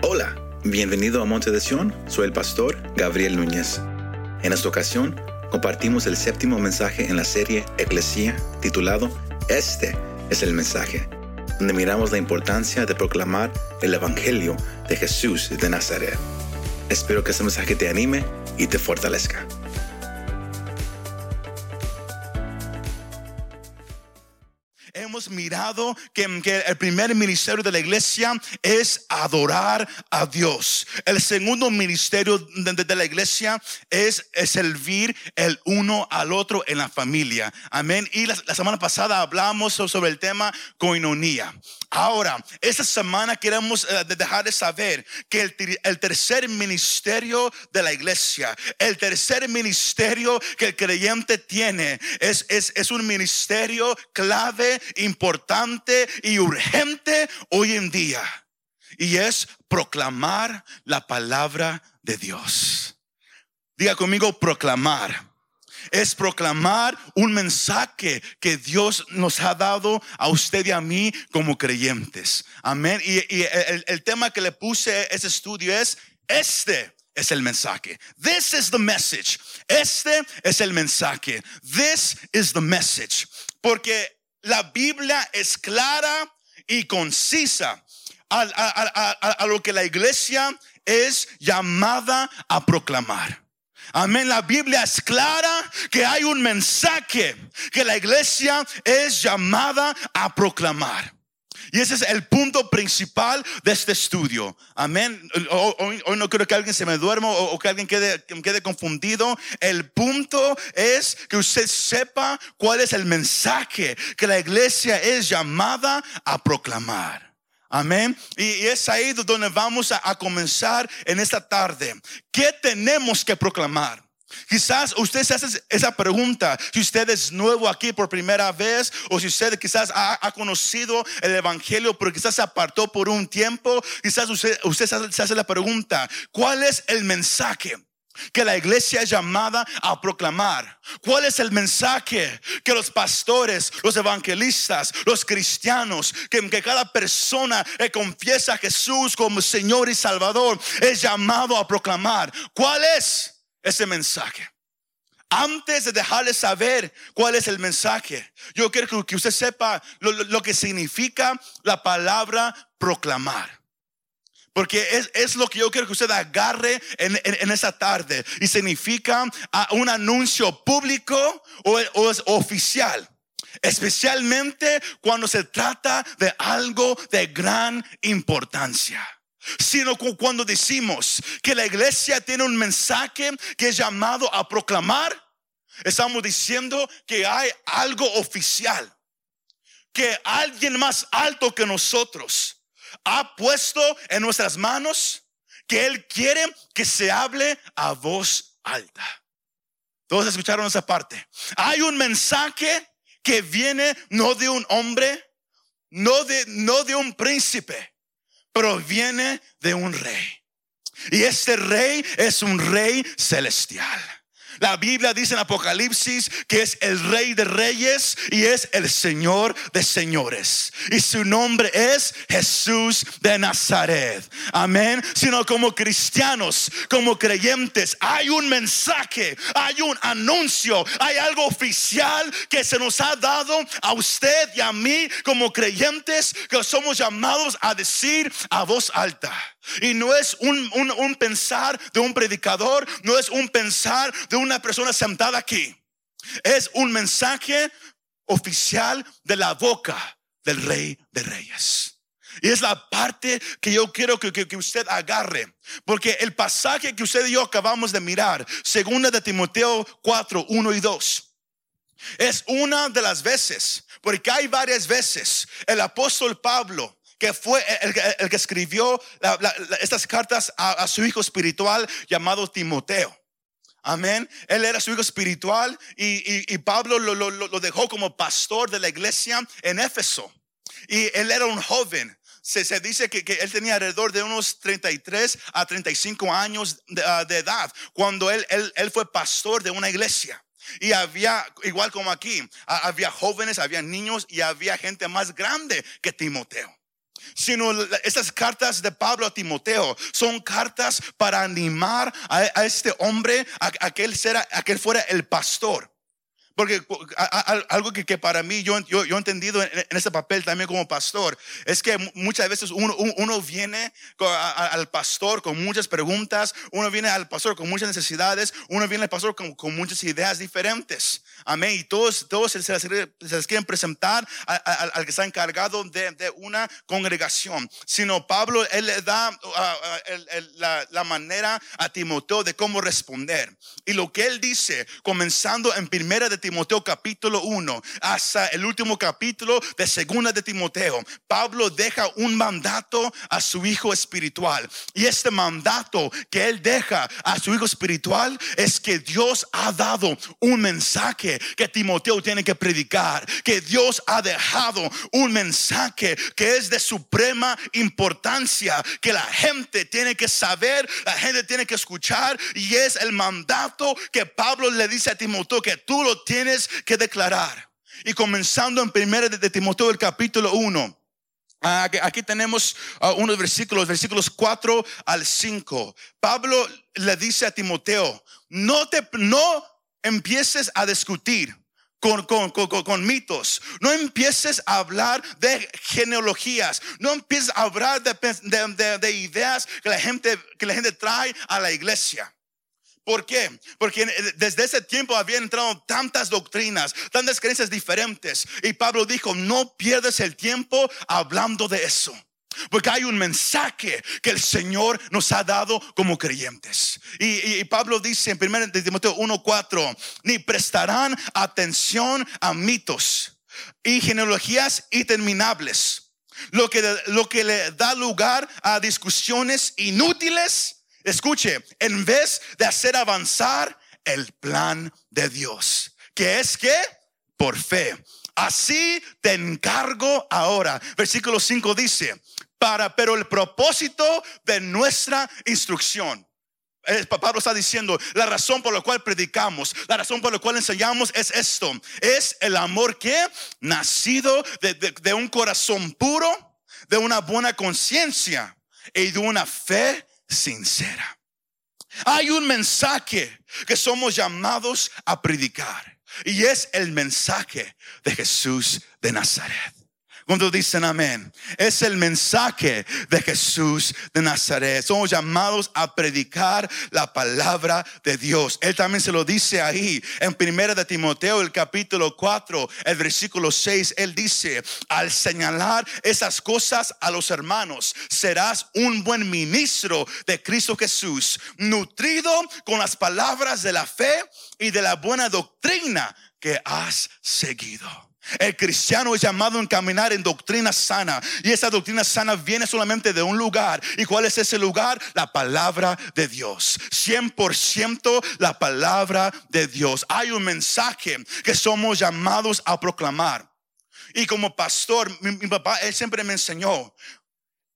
Hola, bienvenido a Monte de Sion, soy el pastor Gabriel Núñez. En esta ocasión compartimos el séptimo mensaje en la serie Eclesía titulado Este es el mensaje, donde miramos la importancia de proclamar el Evangelio de Jesús de Nazaret. Espero que este mensaje te anime y te fortalezca. Hemos mirado que, el primer ministerio de la iglesia es adorar a Dios. El segundo ministerio de, la iglesia es, servir el uno al otro en la familia. Amén. Y la, semana pasada hablamos sobre el tema coinonía. Ahora, esta semana queremos eh, dejar de saber que el, tercer ministerio de la iglesia, el tercer ministerio que el creyente tiene, es, es, es un ministerio clave importante y urgente hoy en día. Y es proclamar la palabra de Dios. Diga conmigo, proclamar. Es proclamar un mensaje que Dios nos ha dado a usted y a mí como creyentes. Amén. Y, el, tema que le puse ese estudio es, este es el mensaje. This is the message. Este es el mensaje. This is the message. Porque la Biblia es clara y concisa a, lo que la iglesia es llamada a proclamar. Amén. La Biblia es clara que hay un mensaje que la iglesia es llamada a proclamar. Y ese es el punto principal de este estudio. Amén. Hoy, no quiero que alguien se me duerma o, que alguien quede, quede confundido. El punto es que usted sepa cuál es el mensaje que la iglesia es llamada a proclamar. Amén. Y, es ahí donde vamos a comenzar en esta tarde. ¿Qué tenemos que proclamar? Quizás usted se hace esa pregunta, si usted es nuevo aquí por primera vez o si usted quizás ha, conocido el Evangelio pero quizás se apartó por un tiempo, quizás usted, usted se hace la pregunta, ¿cuál es el mensaje? que la iglesia es llamada a proclamar. ¿Cuál es el mensaje que los pastores, los evangelistas, los cristianos, que, que cada persona que confiesa a Jesús como Señor y Salvador es llamado a proclamar? ¿Cuál es? Ese mensaje. Antes de dejarle saber cuál es el mensaje, yo quiero que usted sepa lo, que significa la palabra proclamar. Porque es, lo que yo quiero que usted agarre en, esa tarde. Y significa ah, un anuncio público o, o es oficial. Especialmente cuando se trata de algo de gran importancia sino cuando decimos que la iglesia tiene un mensaje que es llamado a proclamar, estamos diciendo que hay algo oficial, que alguien más alto que nosotros ha puesto en nuestras manos, que Él quiere que se hable a voz alta. Todos escucharon esa parte. Hay un mensaje que viene no de un hombre, no de, no de un príncipe, proviene de un rey. Y este rey es un rey celestial. La Biblia dice en Apocalipsis que es el rey de reyes y es el señor de señores. Y su nombre es Jesús de Nazaret. Amén. Sino como cristianos, como creyentes, hay un mensaje, hay un anuncio, hay algo oficial que se nos ha dado a usted y a mí como creyentes que somos llamados a decir a voz alta. Y no es un, un, pensar de un predicador, no es un pensar de una persona sentada aquí. Es un mensaje oficial de la boca del rey de reyes. Y es la parte que yo quiero que, que, usted agarre. Porque el pasaje que usted y yo acabamos de mirar, segunda de Timoteo 4, 1 y 2, es una de las veces, porque hay varias veces, el apóstol Pablo que fue el, que escribió estas cartas a, su hijo espiritual llamado Timoteo. Amén. Él era su hijo espiritual y, Pablo lo, dejó como pastor de la iglesia en Éfeso. Y él era un joven. Se, dice que, él tenía alrededor de unos 33 a 35 años ah, de, edad cuando él, él, fue pastor de una iglesia. Y había, igual como aquí, había jóvenes, había niños y había gente más grande que Timoteo. Sino estas cartas de Pablo a Timoteo son cartas para animar a, este hombre a, que él a que él fuera el pastor. Porque algo que, para mí yo, yo, he entendido en, este papel también como pastor es que muchas veces uno, uno viene al pastor con muchas preguntas, uno viene al pastor con muchas necesidades, uno viene al pastor con, con muchas ideas diferentes. Amén. Y todos, todos se, les, quieren presentar al que está encargado de, de, una congregación. Sino Pablo, él le da la, la manera a Timoteo de cómo responder. Y lo que él dice, comenzando en primera de Timoteo capítulo 1 hasta el último capítulo de segunda de Timoteo, Pablo deja un mandato a su hijo espiritual. Y este mandato que él deja a su hijo espiritual es que Dios ha dado un mensaje que Timoteo tiene que predicar, que Dios ha dejado un mensaje que es de suprema importancia, que la gente tiene que saber, la gente tiene que escuchar y es el mandato que Pablo le dice a Timoteo que tú lo tienes que declarar. Y comenzando en primera de Timoteo el capítulo 1. Aquí tenemos uh, unos versículos, versículos 4 al 5. Pablo le dice a Timoteo, no te, no empieces a discutir con, con, con, mitos. No empieces a hablar de genealogías. No empieces a hablar de, de, ideas que la, gente, que la gente trae a la iglesia. ¿Por qué? Porque desde ese tiempo habían entrado tantas doctrinas, tantas creencias diferentes. Y Pablo dijo, no pierdes el tiempo hablando de eso. Porque hay un mensaje que el Señor nos ha dado como creyentes. Y, Pablo dice en 1 Timoteo 1:4, ni prestarán atención a mitos y genealogías interminables, lo que, lo que le da lugar a discusiones inútiles. Escuche, en vez de hacer avanzar el plan de Dios, que es que por fe. Así te encargo ahora. Versículo 5 dice, para, pero el propósito de nuestra instrucción. Pablo está diciendo, la razón por la cual predicamos, la razón por la cual enseñamos es esto, es el amor que nacido de, de un corazón puro, de una buena conciencia y de una fe sincera. Hay un mensaje que somos llamados a predicar y es el mensaje de Jesús de Nazaret. Cuando dicen amén, es el mensaje de Jesús de Nazaret. Somos llamados a predicar la palabra de Dios. Él también se lo dice ahí en primera de Timoteo, el capítulo 4, el versículo 6. Él dice, al señalar esas cosas a los hermanos, serás un buen ministro de Cristo Jesús, nutrido con las palabras de la fe y de la buena doctrina que has seguido. El cristiano es llamado a caminar en doctrina sana. Y esa doctrina sana viene solamente de un lugar. ¿Y cuál es ese lugar? La palabra de Dios. 100% la palabra de Dios. Hay un mensaje que somos llamados a proclamar. Y como pastor, mi, papá, él siempre me enseñó.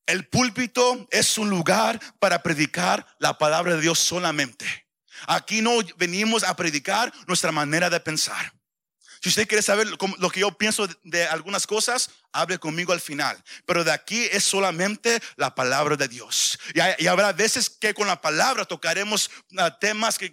El púlpito es un lugar para predicar la palabra de Dios solamente. Aquí no venimos a predicar nuestra manera de pensar. Si usted quiere saber lo que yo pienso de algunas cosas, hable conmigo al final. Pero de aquí es solamente la palabra de Dios. Y, habrá veces que con la palabra tocaremos ah, temas que,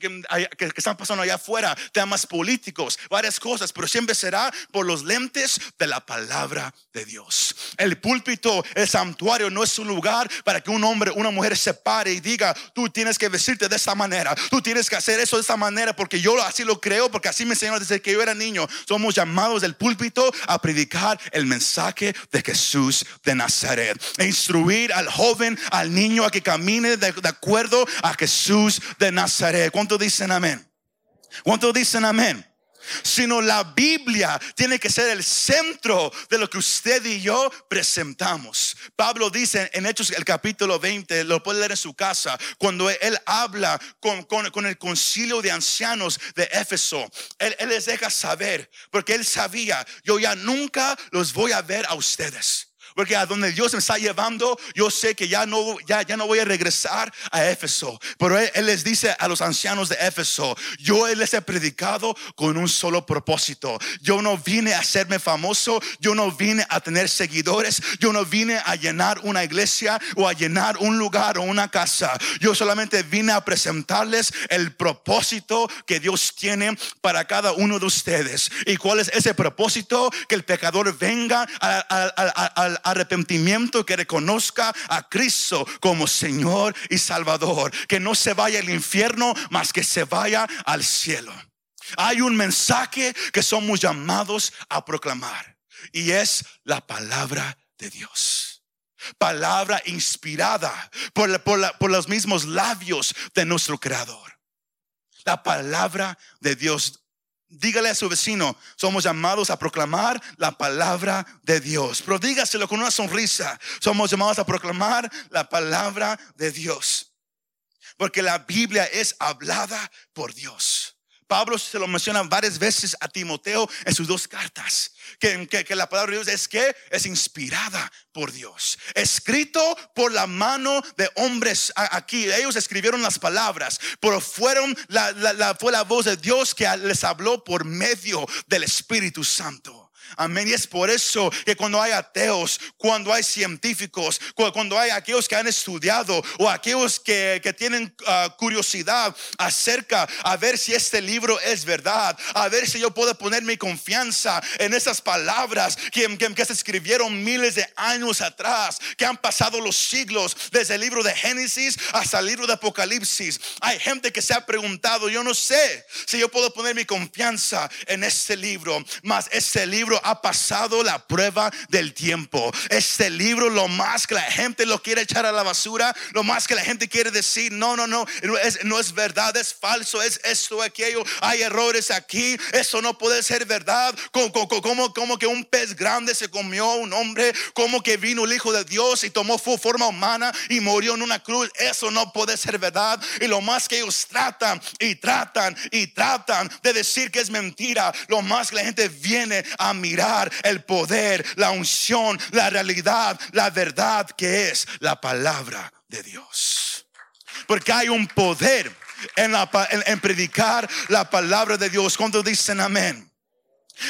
están pasando allá afuera, temas políticos, varias cosas, pero siempre será por los lentes de la palabra de Dios. El púlpito, el santuario no es un lugar para que un hombre, una mujer se pare y diga, tú tienes que vestirte de esta manera, tú tienes que hacer eso de esta manera, porque yo así lo creo, porque así me enseñaron desde que yo era niño. Somos llamados del púlpito a predicar el mensaje de Jesús de Nazaret. E instruir al joven, al niño a que camine de, de acuerdo a Jesús de Nazaret. ¿Cuántos dicen amén? ¿Cuántos dicen amén? Sino la Biblia tiene que ser el centro de lo que usted y yo presentamos. Pablo dice en Hechos el capítulo 20, lo puede leer en su casa, cuando él habla con, el concilio de ancianos de Éfeso, él les deja saber, porque él sabía, yo ya nunca los voy a ver a ustedes. Porque a donde Dios me está llevando, yo sé que ya no, ya, ya no voy a regresar a Éfeso. Pero él, él les dice a los ancianos de Éfeso, yo les he predicado con un solo propósito. Yo no vine a hacerme famoso, yo no vine a tener seguidores, yo no vine a llenar una iglesia o a llenar un lugar o una casa. Yo solamente vine a presentarles el propósito que Dios tiene para cada uno de ustedes. ¿Y cuál es ese propósito? Que el pecador venga al arrepentimiento, que reconozca a Cristo como Señor y Salvador. Que no se vaya al infierno, más que se vaya al cielo. Hay un mensaje que somos llamados a proclamar y es la palabra de Dios. Palabra inspirada por, por los mismos labios de nuestro Creador. La palabra de Dios Dígale a su vecino, somos llamados a proclamar la palabra de Dios. Pero dígaselo con una sonrisa. Somos llamados a proclamar la palabra de Dios. Porque la Biblia es hablada por Dios. Pablo se lo menciona varias veces a Timoteo en sus dos cartas. Que, que, la palabra de Dios es que es inspirada por Dios. Escrito por la mano de hombres aquí. Ellos escribieron las palabras, pero fueron la, fue la voz de Dios que les habló por medio del Espíritu Santo. Amén. Y es por eso que cuando hay ateos, cuando hay científicos, cuando hay aquellos que han estudiado o aquellos que, tienen ah, curiosidad acerca a ver si este libro es verdad, a ver si yo puedo poner mi confianza en esas palabras que, que, se escribieron miles de años atrás, que han pasado los siglos desde el libro de Génesis hasta el libro de Apocalipsis. Hay gente que se ha preguntado, yo no sé si yo puedo poner mi confianza en este libro, mas este libro ha pasado la prueba del tiempo. Este libro, lo más que la gente lo quiere echar a la basura, lo más que la gente quiere decir, no, no, no, no es, verdad, es falso, es esto, aquello, hay errores aquí, eso no puede ser verdad. Como, como, como que un pez grande se comió un hombre, como que vino el Hijo de Dios y tomó forma humana y murió en una cruz, eso no puede ser verdad. Y lo más que ellos tratan y tratan y tratan de decir que es mentira, lo más que la gente viene a mí el poder, la unción, la realidad, la verdad que es la palabra de Dios. Porque hay un poder en, la, en, predicar la palabra de Dios. Cuando dicen amén.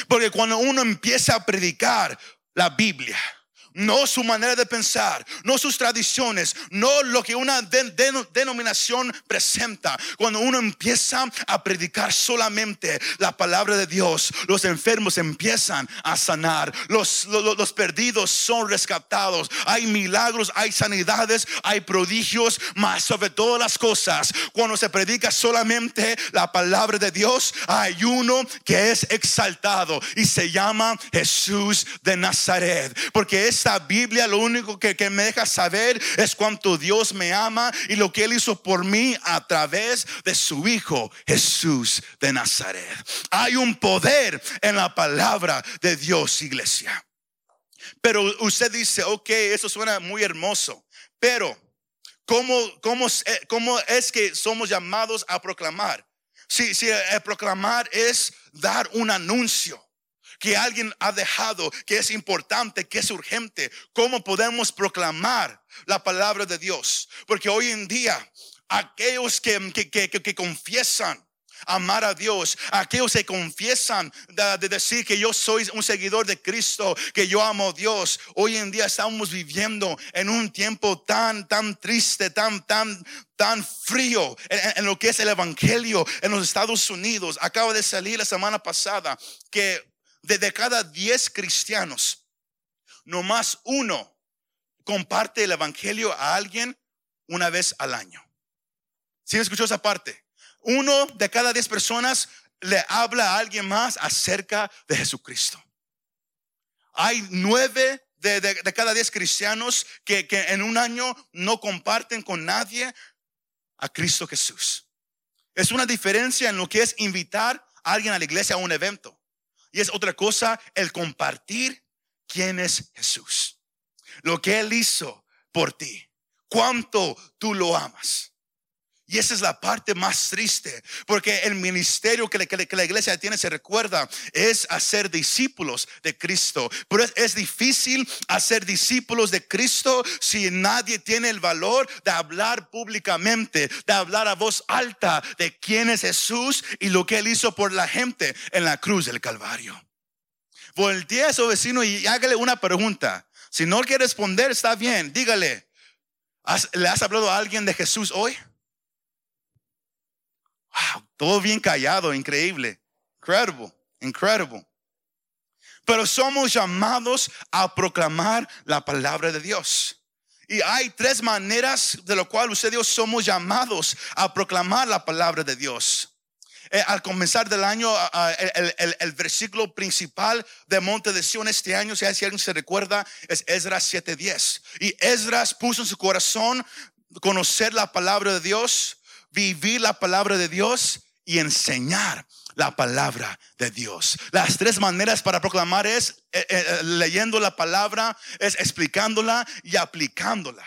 Porque cuando uno empieza a predicar la Biblia, no su manera de pensar, no sus tradiciones, no lo que una denominación presenta. Cuando uno empieza a predicar solamente la palabra de Dios, los enfermos empiezan a sanar, los, los, perdidos son rescatados, hay milagros, hay sanidades, hay prodigios, más sobre todas las cosas, cuando se predica solamente la palabra de Dios, hay uno que es exaltado y se llama Jesús de Nazaret, porque es esta Biblia lo único que, me deja saber es cuánto Dios me ama y lo que Él hizo por mí a través de su Hijo Jesús de Nazaret. Hay un poder en la palabra de Dios, iglesia. Pero usted dice, ok, eso suena muy hermoso, pero ¿cómo, cómo, cómo es que somos llamados a proclamar? Si, si proclamar es dar un anuncio que alguien ha dejado, que es importante, que es urgente. ¿Cómo podemos proclamar la palabra de Dios? Porque hoy en día, aquellos que, que, confiesan, amar a Dios. Aquellos que confiesan de, decir que yo soy un seguidor de Cristo, que yo amo a Dios. Hoy en día estamos viviendo en un tiempo tan, tan triste, tan, tan, tan frío en, lo que es el Evangelio en los Estados Unidos. Acaba de salir la semana pasada que de cada 10 cristianos, nomás uno comparte el evangelio a alguien una vez al año. ¿Sí escuchó esa parte? Uno de cada 10 personas le habla a alguien más acerca de Jesucristo. Hay nueve de, cada 10 cristianos que, que en un año no comparten con nadie a Cristo Jesús. Es una diferencia en lo que es invitar a alguien a la iglesia a un evento. Y es otra cosa el compartir quién es Jesús. Lo que Él hizo por ti. Cuánto tú lo amas. Y esa es la parte más triste, porque el ministerio que, la iglesia tiene, se recuerda, es hacer discípulos de Cristo. Pero es, difícil hacer discípulos de Cristo si nadie tiene el valor de hablar públicamente, de hablar a voz alta de quién es Jesús y lo que él hizo por la gente en la cruz del Calvario. Voltea a su vecino y hágale una pregunta. Si no quiere responder, está bien, dígale, ¿le has hablado a alguien de Jesús hoy? Todo bien callado, increíble. Incredible, incredible. Pero somos llamados a proclamar la palabra de Dios. Y hay tres maneras de lo cual usted yo somos llamados a proclamar la palabra de Dios. Eh, al comenzar del año, el, versículo principal de Monte de Sion este año, si alguien se recuerda, es Esdras 7:10. Y Esdras puso en su corazón conocer la palabra de Dios vivir la palabra de Dios y enseñar la palabra de Dios. Las tres maneras para proclamar es eh, eh, eh, leyendo la palabra, es explicándola y aplicándola.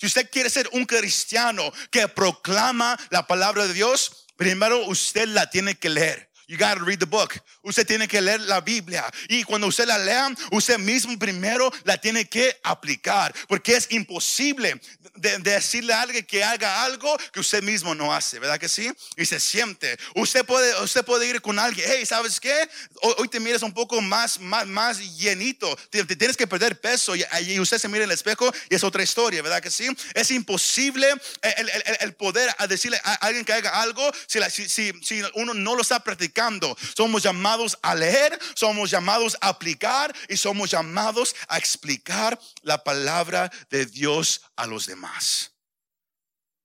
Si usted quiere ser un cristiano que proclama la palabra de Dios, primero usted la tiene que leer. You gotta read the book. Usted tiene que leer la Biblia. Y cuando usted la lea, usted mismo primero la tiene que aplicar. Porque es imposible de, decirle a alguien que haga algo que usted mismo no hace, ¿verdad que sí? Y se siente. Usted puede, usted puede ir con alguien, hey, ¿sabes qué? Hoy, te miras un poco más, más, más llenito. Te, tienes que perder peso. Y, usted se mira en el espejo y es otra historia, ¿verdad que sí? Es imposible el, poder decirle a alguien que haga algo si, si, si uno no lo está practicando somos llamados a leer, somos llamados a aplicar y somos llamados a explicar la palabra de Dios a los demás.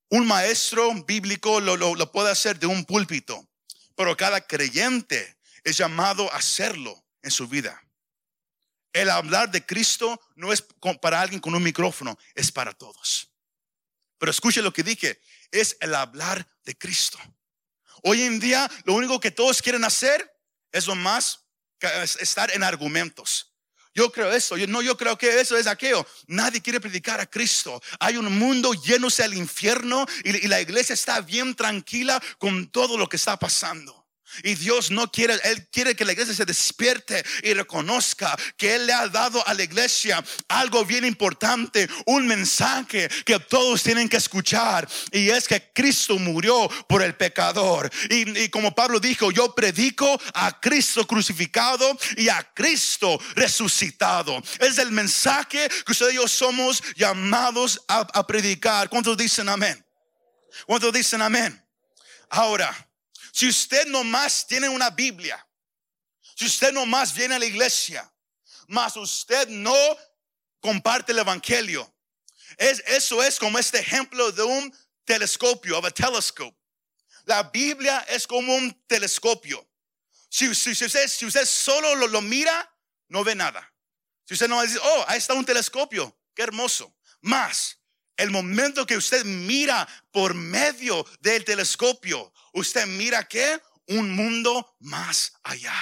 Un maestro bíblico lo, lo puede hacer de un púlpito, pero cada creyente es llamado a hacerlo en su vida. El hablar de Cristo no es para alguien con un micrófono, es para todos. Pero escuche lo que dije, es el hablar de Cristo. Hoy en día lo único que todos quieren hacer es lo más estar en argumentos. Yo creo eso, yo no, yo creo que eso es aquello. Nadie quiere predicar a Cristo. Hay un mundo lleno del infierno y la iglesia está bien tranquila con todo lo que está pasando. Y Dios no quiere, Él quiere que la iglesia se despierte y reconozca que Él le ha dado a la iglesia algo bien importante, un mensaje que todos tienen que escuchar. Y es que Cristo murió por el pecador. Y, como Pablo dijo, yo predico a Cristo crucificado y a Cristo resucitado. Es el mensaje que ustedes y yo somos llamados a, a predicar. ¿Cuántos dicen amén? ¿Cuántos dicen amén? Ahora. Si usted nomás tiene una Biblia, si usted nomás viene a la iglesia, mas usted no comparte el evangelio, es, eso es como este ejemplo de un telescopio, of a telescope. La Biblia es como un telescopio. Si, si, usted, si usted, solo lo, lo, mira, no ve nada. Si usted no dice, oh, ahí está un telescopio, qué hermoso. Más, el momento que usted mira por medio del telescopio, usted mira que un mundo más allá.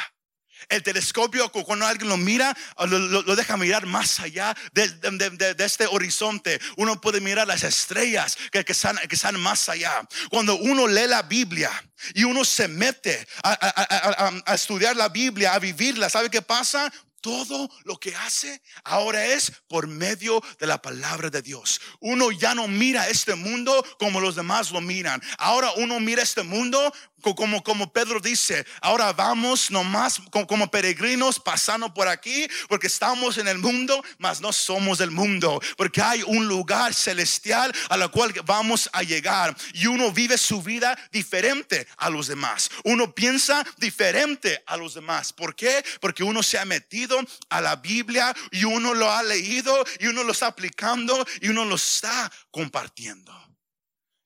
El telescopio, cuando alguien lo mira, lo, deja mirar más allá de, este horizonte. Uno puede mirar las estrellas que, que, están, que están más allá. Cuando uno lee la Biblia y uno se mete a, a estudiar la Biblia, a vivirla, ¿sabe qué pasa? Todo lo que hace ahora es por medio de la palabra de Dios. Uno ya no mira este mundo como los demás lo miran. Ahora uno mira este mundo como, como Pedro dice, ahora vamos nomás como, peregrinos pasando por aquí porque estamos en el mundo, mas no somos del mundo, porque hay un lugar celestial a la cual vamos a llegar y uno vive su vida diferente a los demás. Uno piensa diferente a los demás. ¿Por qué? Porque uno se ha metido a la Biblia y uno lo ha leído y uno lo está aplicando y uno lo está compartiendo.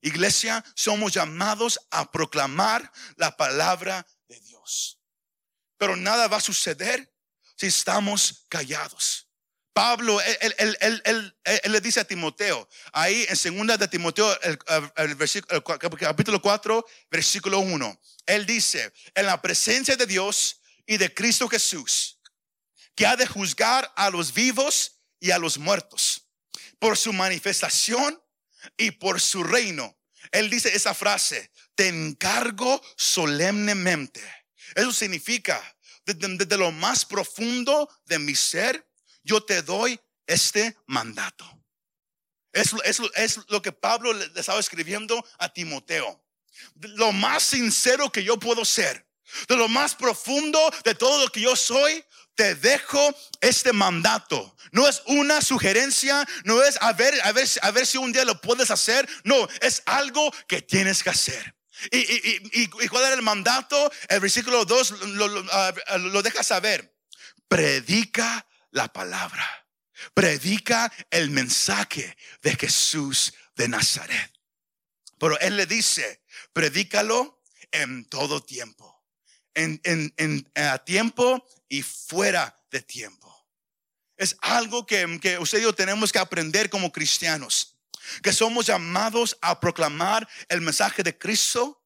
Iglesia, somos llamados a proclamar la palabra de Dios. Pero nada va a suceder si estamos callados. Pablo, él, le dice a Timoteo, ahí en segunda de Timoteo, el, versículo, capítulo 4, versículo 1, él dice, en la presencia de Dios y de Cristo Jesús, que ha de juzgar a los vivos y a los muertos por su manifestación y por su reino, Él dice esa frase, te encargo solemnemente. Eso significa, desde, lo más profundo de mi ser, yo te doy este mandato. Es, es lo que Pablo le estaba escribiendo a Timoteo. Lo más sincero que yo puedo ser, de lo más profundo de todo lo que yo soy, te dejo este mandato. No es una sugerencia, no es a ver, a ver, a ver si un día lo puedes hacer. No, es algo que tienes que hacer. ¿Y, y, y, cuál era el mandato? El versículo 2 lo, ah, lo deja saber. Predica la palabra. Predica el mensaje de Jesús de Nazaret. Pero él le dice, predícalo en todo tiempo en, en, a tiempo y fuera de tiempo. Es algo que, que usted y yo tenemos que aprender como cristianos, que somos llamados a proclamar el mensaje de Cristo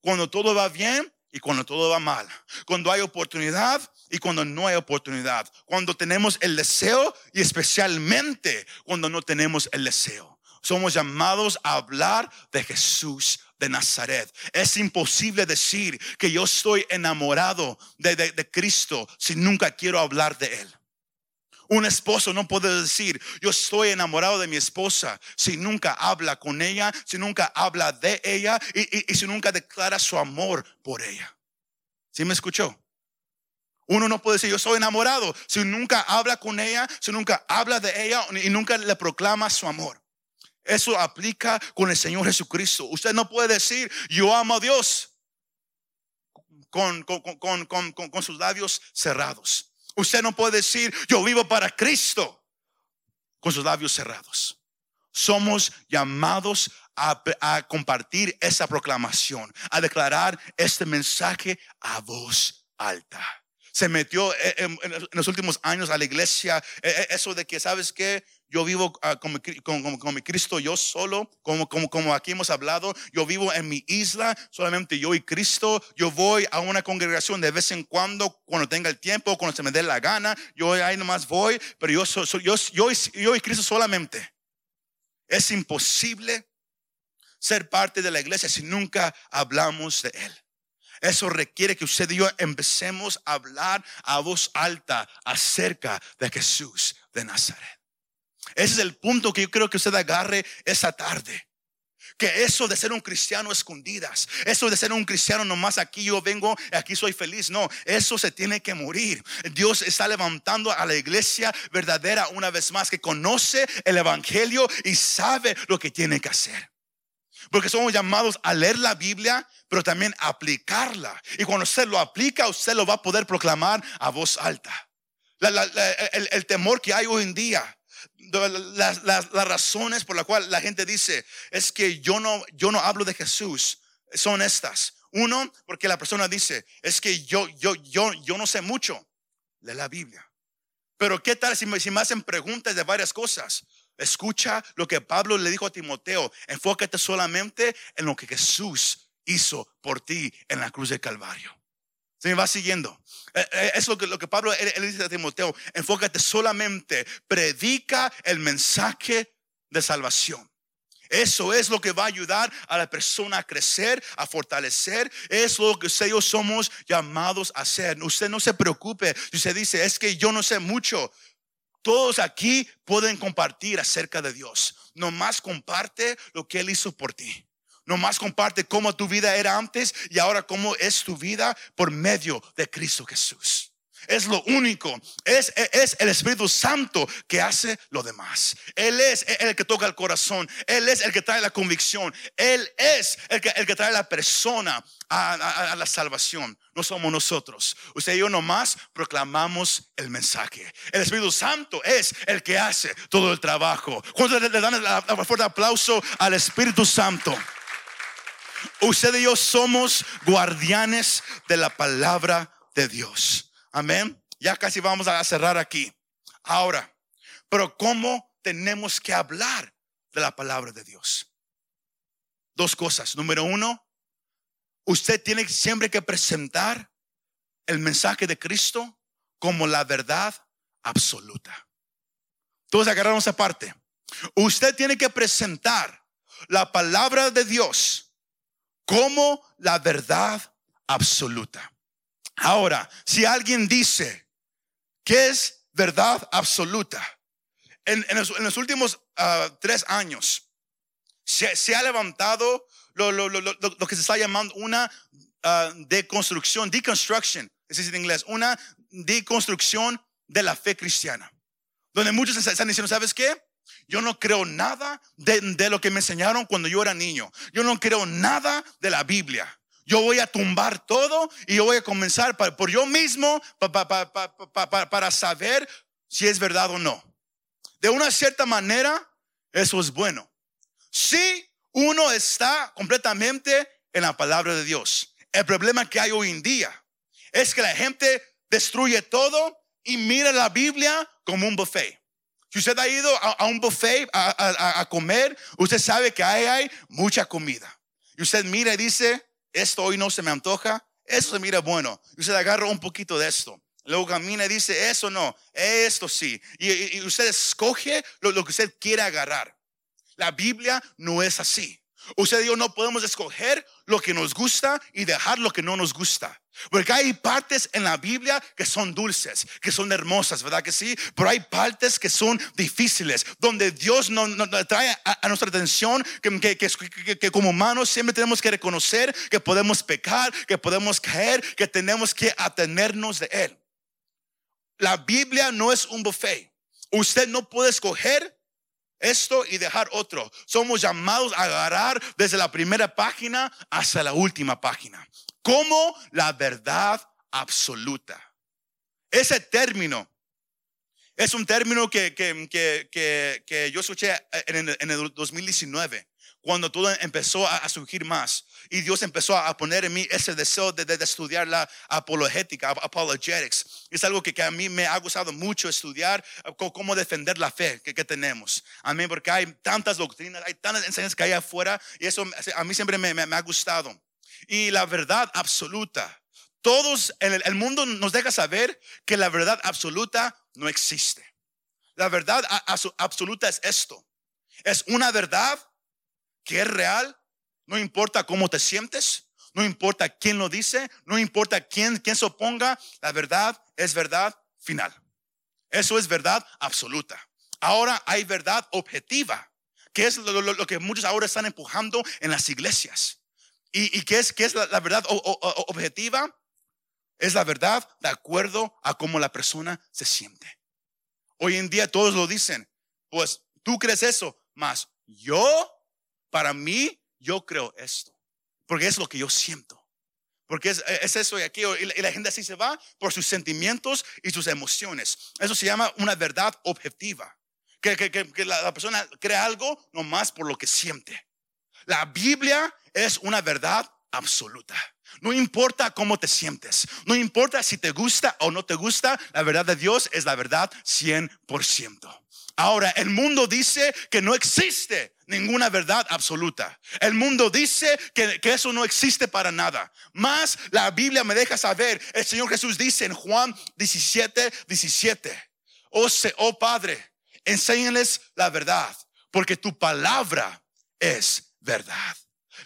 cuando todo va bien y cuando todo va mal, cuando hay oportunidad y cuando no hay oportunidad, cuando tenemos el deseo y especialmente cuando no tenemos el deseo. Somos llamados a hablar de Jesús de Nazaret. Es imposible decir que yo estoy enamorado de, de, Cristo si nunca quiero hablar de Él. Un esposo no puede decir, yo estoy enamorado de mi esposa si nunca habla con ella, si nunca habla de ella y, y, si nunca declara su amor por ella. ¿Sí me escuchó? Uno no puede decir, yo soy enamorado si nunca habla con ella, si nunca habla de ella y nunca le proclama su amor. Eso aplica con el Señor Jesucristo. Usted no puede decir, yo amo a Dios con, con, sus labios cerrados. Usted no puede decir, yo vivo para Cristo con sus labios cerrados. Somos llamados a, a, compartir esa proclamación, a declarar este mensaje a voz alta. Se metió eh, en, en los últimos años a la iglesia eh, eh, eso de que, ¿sabes qué? Yo vivo uh, con, mi Cristo yo solo, como, como, como aquí hemos hablado, yo vivo en mi isla, solamente yo y Cristo, yo voy a una congregación de vez en cuando, cuando tenga el tiempo, cuando se me dé la gana, yo ahí nomás voy, pero yo, soy, yo, yo, yo y Cristo solamente. Es imposible ser parte de la iglesia si nunca hablamos de Él. Eso requiere que usted y yo empecemos a hablar a voz alta acerca de Jesús de Nazaret. Ese es el punto que yo creo que usted agarre esa tarde. Que eso de ser un cristiano escondidas, eso de ser un cristiano nomás aquí yo vengo, aquí soy feliz, no, eso se tiene que morir. Dios está levantando a la iglesia verdadera una vez más que conoce el evangelio y sabe lo que tiene que hacer. Porque somos llamados a leer la Biblia, pero también aplicarla. Y cuando usted lo aplica, usted lo va a poder proclamar a voz alta. el, el temor que hay hoy en día las, las, razones por las cuales la gente dice es que yo no, yo no hablo de Jesús son estas. Uno, porque la persona dice, es que yo, yo, yo, yo no sé mucho de la Biblia. Pero ¿qué tal si me, si me hacen preguntas de varias cosas? Escucha lo que Pablo le dijo a Timoteo. Enfócate solamente en lo que Jesús hizo por ti en la cruz del Calvario. Se me va siguiendo. Eh, eh, es lo que, lo que Pablo él, dice a Timoteo. Enfócate solamente, predica el mensaje de salvación. Eso es lo que va a ayudar a la persona a crecer, a fortalecer. Es lo que ellos somos llamados a hacer. Usted no se preocupe si usted dice, es que yo no sé mucho. Todos aquí pueden compartir acerca de Dios. Nomás comparte lo que Él hizo por ti. Nomás comparte cómo tu vida era antes y ahora cómo es tu vida por medio de Cristo Jesús. Es lo único. Es, es, el Espíritu Santo que hace lo demás. Él es el que toca el corazón. Él es el que trae la convicción. Él es el que, el que trae la persona a, la salvación. No somos nosotros. Usted y yo nomás proclamamos el mensaje. El Espíritu Santo es el que hace todo el trabajo. Cuando le, dan el fuerte aplauso al Espíritu Santo. Usted y yo somos guardianes de la palabra de Dios. Amén. Ya casi vamos a cerrar aquí. Ahora, pero ¿cómo tenemos que hablar de la palabra de Dios? Dos cosas. Número uno, usted tiene siempre que presentar el mensaje de Cristo como la verdad absoluta. Todos agarramos esa parte. Usted tiene que presentar la palabra de Dios como la verdad absoluta. Ahora, si alguien dice que es verdad absoluta, en, los, últimos ah, tres años se, ha levantado lo, que se está llamando una uh, deconstrucción, deconstruction, es decir, en inglés, una deconstrucción de la fe cristiana. Donde muchos están diciendo, ¿sabes qué? Yo no creo nada de, lo que me enseñaron cuando yo era niño. Yo no creo nada de la Biblia. Yo voy a tumbar todo y yo voy a comenzar por yo mismo para saber si es verdad o no. De una cierta manera, eso es bueno. Si uno está completamente en la palabra de Dios. El problema que hay hoy en día es que la gente destruye todo y mira la Biblia como un buffet. Si usted ha ido a, un buffet a, comer, usted sabe que ahí hay mucha comida. Y usted mira y dice, esto hoy no se me antoja, eso se mira bueno. Y usted agarra un poquito de esto. Luego camina y dice, eso no, esto sí. Y, usted escoge lo, lo que usted quiere agarrar. La Biblia no es así. Usted dijo, no podemos escoger lo que nos gusta y dejar lo que no nos gusta. Porque hay partes en la Biblia que son dulces, que son hermosas, ¿verdad que sí? Pero hay partes que son difíciles, donde Dios nos, trae a, nuestra atención que, que, como humanos siempre tenemos que reconocer que podemos pecar, que podemos caer, que tenemos que atenernos de Él. La Biblia no es un buffet. Usted no puede escoger esto y dejar otro. Somos llamados a agarrar desde la primera página hasta la última página. Como la verdad absoluta. Ese término es un término que, que, yo escuché en el, en el 2019 cuando todo empezó a, surgir más y Dios empezó a poner en mí ese deseo de, estudiar la apologética, apologetics. Es algo que, a mí me ha gustado mucho estudiar, cómo defender la fe que, tenemos. Amén, porque hay tantas doctrinas, hay tantas enseñanzas que hay afuera y eso a mí siempre me, ha gustado. Y la verdad absoluta, todos en el, mundo nos deja saber que la verdad absoluta no existe. La verdad absoluta es esto. Es una verdad que es real, no importa cómo te sientes, no importa quién lo dice, no importa quién, quién se oponga, la verdad es verdad final. Eso es verdad absoluta. Ahora hay verdad objetiva, que es lo, que muchos ahora están empujando en las iglesias. ¿Y, y qué es, qué es la, verdad objetiva? Es la verdad de acuerdo a cómo la persona se siente. Hoy en día todos lo dicen, pues tú crees eso, más yo para mí, yo creo esto. Porque es lo que yo siento. Porque es, eso y aquello. Y la, gente así se va por sus sentimientos y sus emociones. Eso se llama una verdad objetiva. Que, que, la, la, persona cree algo nomás por lo que siente. La Biblia es una verdad absoluta. No importa cómo te sientes, no importa si te gusta o no te gusta, la verdad de Dios es la verdad 100%. Ahora, el mundo dice que no existe ninguna verdad absoluta. El mundo dice que, eso no existe para nada. Más la Biblia me deja saber, el Señor Jesús dice en Juan 17, 17, oh, oh Padre, enséñales la verdad, porque tu palabra es verdad.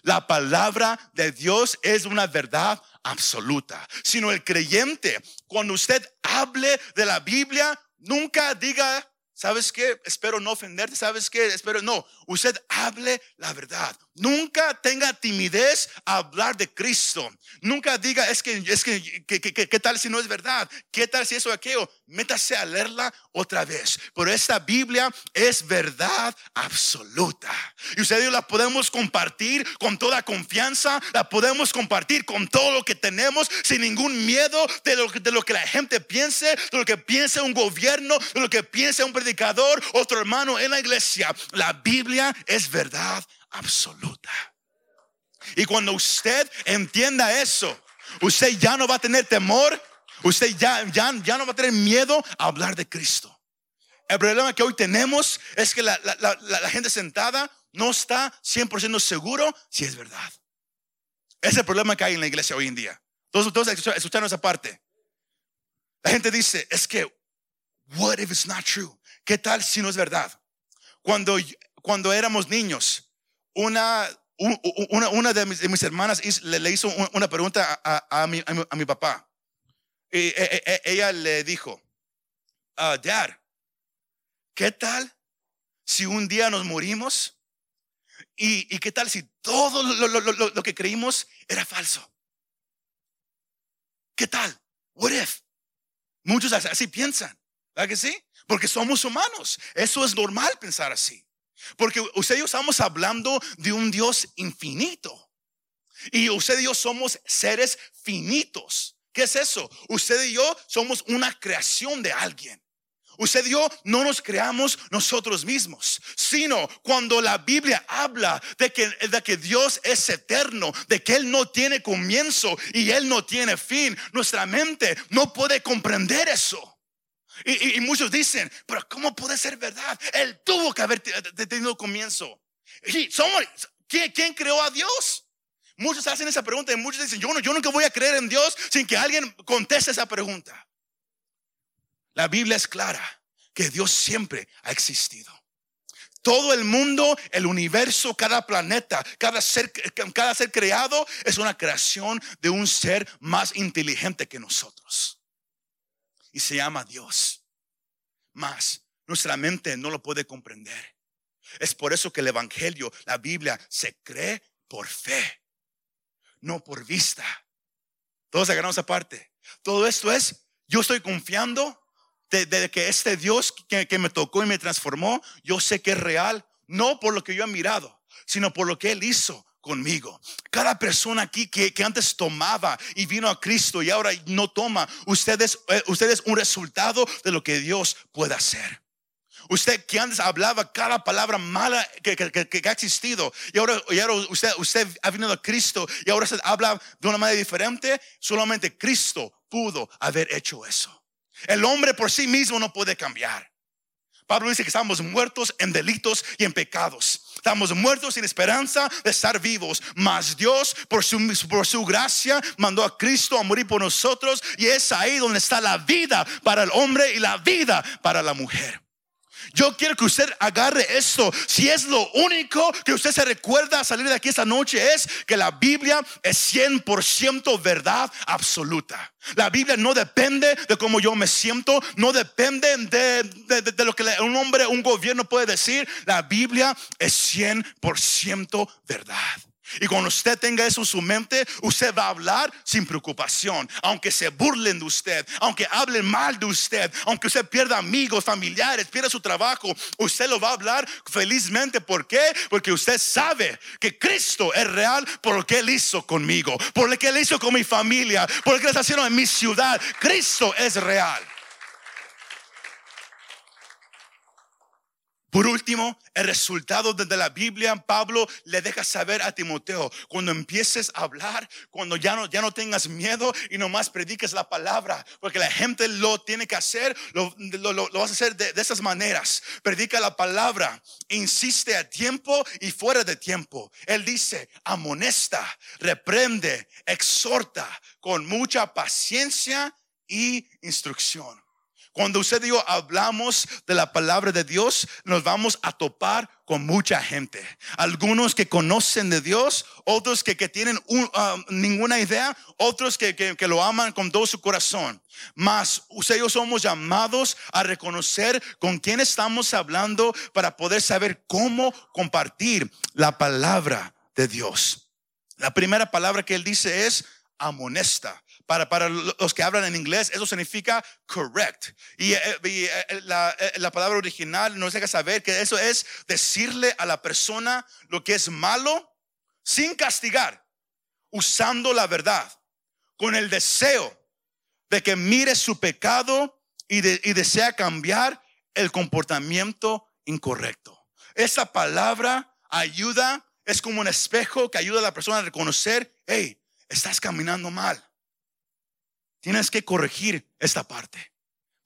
La palabra de Dios es una verdad absoluta. Sino el creyente, cuando usted hable de la Biblia, nunca diga ¿Sabes qué? Espero no ofenderte. ¿Sabes qué? Espero no. Usted hable la verdad. Nunca tenga timidez a hablar de Cristo. Nunca diga, es que, es que, ¿qué tal si no es verdad? ¿Qué tal si eso aquello? Métase a leerla otra vez. Pero esta Biblia es verdad absoluta. Y usted y yo la podemos compartir con toda confianza. La podemos compartir con todo lo que tenemos sin ningún miedo de lo, de lo que la gente piense, de lo que piense un gobierno, de lo que piense un predicador, otro hermano en la iglesia. La Biblia es verdad absoluta. Y cuando usted entienda eso, usted ya no va a tener temor, usted ya, ya, ya no va a tener miedo a hablar de Cristo. El problema que hoy tenemos es que la, gente sentada no está 100% seguro si es verdad. Es el problema que hay en la iglesia hoy en día. Todos, todos escucharon esa parte. La gente dice, es que, what if it's not true? ¿Qué tal si no es verdad? Cuando, cuando éramos niños, una, una, de, mis, hermanas le, hizo una pregunta a, mi, a, mi, papá. Y e, e, e, ella le dijo, uh, ¿qué tal si un día nos morimos? ¿Y, y qué tal si todo lo, lo, que creímos era falso? ¿Qué tal? What if? Muchos así piensan, ¿verdad que sí? Porque somos humanos. Eso es normal pensar así. Porque usted y yo estamos hablando de un Dios infinito. Y usted y yo somos seres finitos. ¿Qué es eso? Usted y yo somos una creación de alguien. Usted y yo no nos creamos nosotros mismos, sino cuando la Biblia habla de que, de que Dios es eterno, de que Él no tiene comienzo y Él no tiene fin, nuestra mente no puede comprender eso. Y, muchos dicen, pero ¿cómo puede ser verdad? Él tuvo que haber tenido comienzo. Y somos, ¿quién, creó a Dios? Muchos hacen esa pregunta y muchos dicen, yo, no, yo nunca voy a creer en Dios sin que alguien conteste esa pregunta. La Biblia es clara que Dios siempre ha existido. Todo el mundo, el universo, cada planeta, cada ser, cada ser creado es una creación de un ser más inteligente que nosotros y se llama Dios. Más, nuestra mente no lo puede comprender. Es por eso que el Evangelio, la Biblia, se cree por fe, no por vista. Todos agarramos aparte. Todo esto es, yo estoy confiando de, que este Dios que, que me tocó y me transformó, yo sé que es real, no por lo que yo he mirado, sino por lo que Él hizo conmigo. Cada persona aquí que, antes tomaba y vino a Cristo y ahora no toma, ustedes, eh, ustedes un resultado de lo que Dios puede hacer. Usted que antes hablaba cada palabra mala que, que, ha existido y ahora, y ahora, usted, usted ha venido a Cristo y ahora se habla de una manera diferente, solamente Cristo pudo haber hecho eso. El hombre por sí mismo no puede cambiar. Pablo dice que estamos muertos en delitos y en pecados. Estamos muertos sin esperanza de estar vivos. Mas Dios, por su, por su gracia, mandó a Cristo a morir por nosotros. Y es ahí donde está la vida para el hombre y la vida para la mujer. Yo quiero que usted agarre esto. Si es lo único que usted se recuerda a salir de aquí esta noche, es que la Biblia es 100% verdad absoluta. La Biblia no depende de cómo yo me siento, no depende de, de, lo que un hombre, un gobierno puede decir. La Biblia es 100% verdad. Y cuando usted tenga eso en su mente, usted va a hablar sin preocupación. Aunque se burlen de usted, aunque hablen mal de usted, aunque usted pierda amigos, familiares, pierda su trabajo, usted lo va a hablar felizmente. ¿Por qué? Porque usted sabe que Cristo es real por lo que Él hizo conmigo, por lo que Él hizo con mi familia, por lo que Él está haciendo en mi ciudad. Cristo es real. Por último, el resultado desde la Biblia, Pablo le deja saber a Timoteo, cuando empieces a hablar, cuando ya no, ya no tengas miedo y nomás prediques la palabra, porque la gente lo tiene que hacer, lo, vas a hacer de, de esas maneras. Predica la palabra, insiste a tiempo y fuera de tiempo. Él dice, amonesta, reprende, exhorta con mucha paciencia y instrucción. Cuando usted y yo hablamos de la palabra de Dios, nos vamos a topar con mucha gente. Algunos que conocen de Dios, otros que, que tienen um, ninguna idea, otros que, que, lo aman con todo su corazón. Mas usted y yo somos llamados a reconocer con quién estamos hablando para poder saber cómo compartir la palabra de Dios. La primera palabra que él dice es amonesta. Para, para los que hablan en inglés, eso significa correct. Y, eh, eh, la, eh, la, palabra original nos deja saber que eso es decirle a la persona lo que es malo sin castigar, usando la verdad, con el deseo de que mire su pecado y, y desea cambiar el comportamiento incorrecto. Esa palabra ayuda, es como un espejo que ayuda a la persona a reconocer, hey, estás caminando mal. Tienes que corregir esta parte.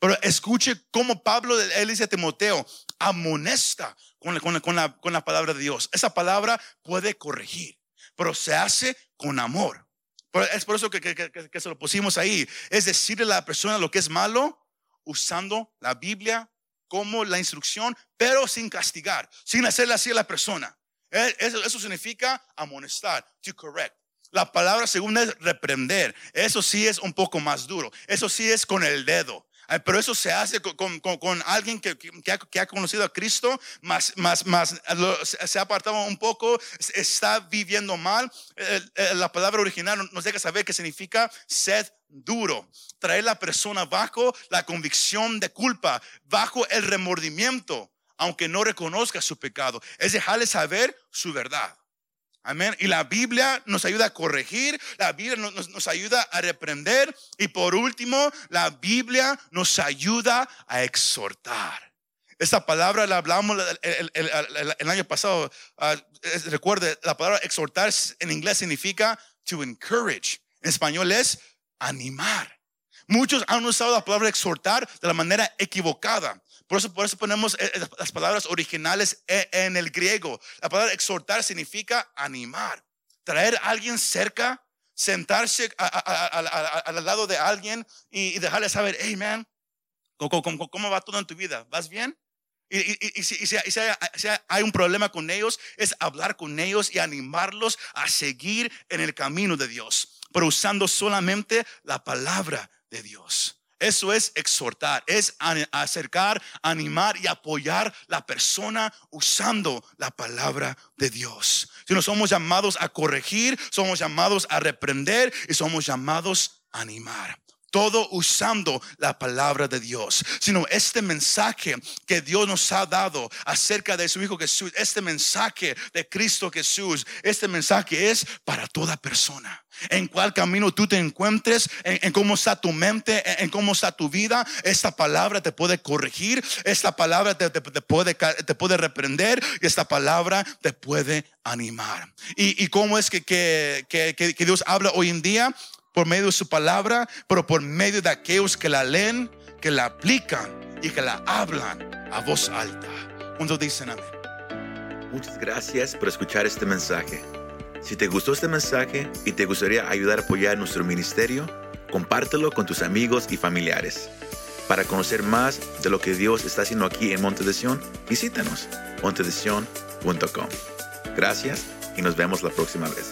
Pero escuche cómo Pablo, él dice a Timoteo, amonesta con, la, palabra de Dios. Esa palabra puede corregir, pero se hace con amor. es por eso que, se lo pusimos ahí. Es decirle a la persona lo que es malo usando la Biblia como la instrucción, pero sin castigar, sin hacerle así a la persona. Eh, Eso, eso significa amonestar, to correct. La palabra segunda es reprender. Eso sí es un poco más duro. Eso sí es con el dedo. Pero eso se hace con, alguien que, ha, conocido a Cristo, más, más, más lo- se ha apartado un poco, está viviendo mal. La palabra original nos deja saber que significa sed duro. Traer la persona bajo la convicción de culpa, bajo el remordimiento, aunque no reconozca su pecado. Es dejarle saber su verdad. Amén. Y la Biblia nos ayuda a corregir, la Biblia nos, nos- ayuda a reprender y por último, la Biblia nos ayuda a exhortar. Esta palabra la hablamos el, año pasado. Es- recuerde, la palabra exhortar en inglés significa to encourage. En español es animar. Muchos han usado la palabra exhortar de la manera equivocada. Por eso, por eso ponemos eh, eh, las palabras originales e- en el griego. La palabra exhortar significa animar, traer a alguien cerca, sentarse al lado de alguien y, y dejarle saber, hey man, ¿cómo, cómo- cómo va todo en tu vida? ¿Vas bien? Y, y- y si- y si hay, si hay un problema con ellos, es hablar con ellos y animarlos a seguir en el camino de Dios, pero usando solamente la palabra de Dios. Eso es exhortar, es acercar, animar y apoyar la persona usando la palabra de Dios. Si no somos llamados a corregir, somos llamados a reprender y somos llamados a animar todo usando la palabra de Dios, sino este mensaje que Dios nos ha dado acerca de su Hijo Jesús, este mensaje de Cristo Jesús, este mensaje es para toda persona. En cuál camino tú te encuentres, en, cómo está tu mente, en, cómo está tu vida, esta palabra te puede corregir, esta palabra te, te- puede, te puede reprender y esta palabra te puede animar. ¿Y, y cómo es que, que- que- que Dios habla hoy en día? Por medio de su palabra, pero por medio de aquellos que la leen, que la aplican y que la hablan a voz alta. Cuando dicen amén. Muchas gracias por escuchar este mensaje. Si te gustó este mensaje y te gustaría ayudar a apoyar nuestro ministerio, compártelo con tus amigos y familiares. Para conocer más de lo que Dios está haciendo aquí en Monte de Sion, visítanos montedesion.com. Gracias y nos vemos la próxima vez.